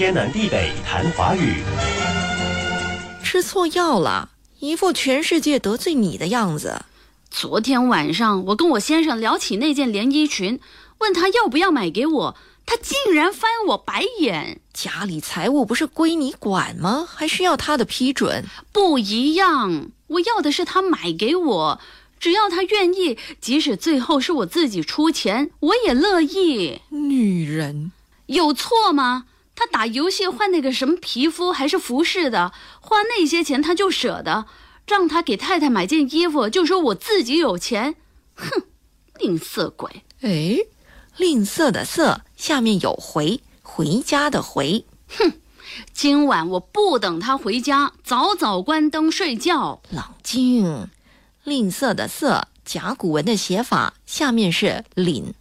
天南地北谈华语。吃错药了，一副全世界得罪你的样子。昨天晚上，我跟我先生聊起那件连衣裙，问他要不要买给我，他竟然翻我白眼。家里财务不是归你管吗？还需要他的批准？不一样，我要的是他买给我，只要他愿意，即使最后是我自己出钱，我也乐意。女人有错吗？他打游戏换那个什么皮肤还是服饰的，花那些钱他就舍得。让他给太太买件衣服，就说我自己有钱，哼，吝啬鬼！哎，吝啬的啬下面有回，回家的回。哼，今晚我不等他回家，早早关灯睡觉。冷静，吝啬的啬甲骨文的写法，下面是吝，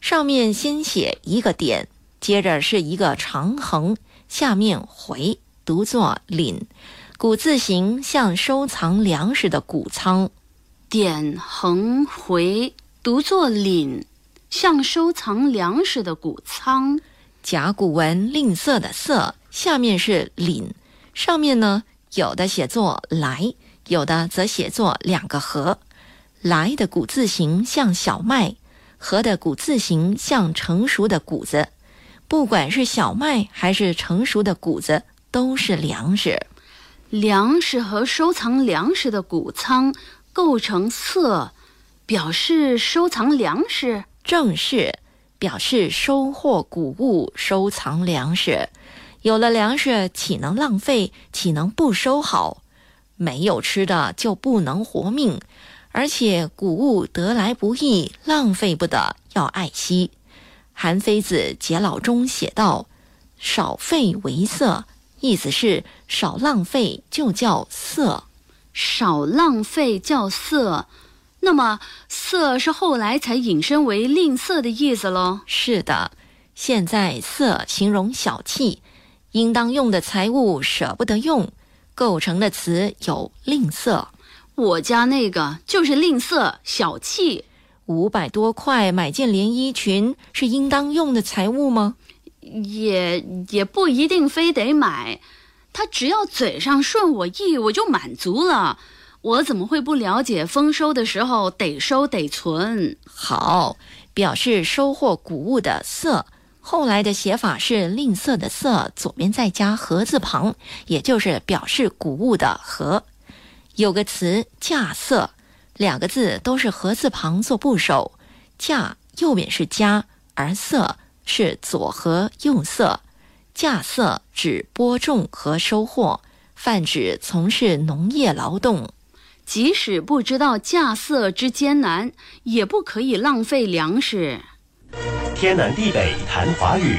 上面先写一个点，接着是一个长横，下面回，读作廪。古字形像收藏粮食的谷仓，点横回读作廪，像收藏粮食的谷仓。甲骨文吝啬的啬下面是廪，上面呢有的写作来，有的则写作两个禾。来的古字形像小麦，禾的古字形像成熟的谷子。不管是小麦还是成熟的谷子，都是粮食。粮食和收藏粮食的谷仓构成色，表示收藏粮食。正是表示收获谷物、收藏粮食。有了粮食，岂能浪费？岂能不收好？没有吃的就不能活命。而且谷物得来不易，浪费不得，要爱惜。韩非子解老中写道：“少费为色。”意思是少浪费就叫色，少浪费叫色。那么色是后来才引申为吝啬的意思喽？是的，现在色形容小气，应当用的财物舍不得用，构成的词有吝啬。我家那个就是吝啬小气，五百多块买件连衣裙是应当用的财物吗？也也不一定非得买，他只要嘴上顺我意，我就满足了。我怎么会不了解丰收的时候得收得存？好，表示收获谷物的色，后来的写法是吝啬的色，左边再加禾字旁，也就是表示谷物的禾。有个词稼色，两个字都是禾字旁做部首，稼右边是家，而色。是左和右色，稼色指播种和收获，泛指从事农业劳动。即使不知道稼色之艰难，也不可以浪费粮食。天南地北谈华语。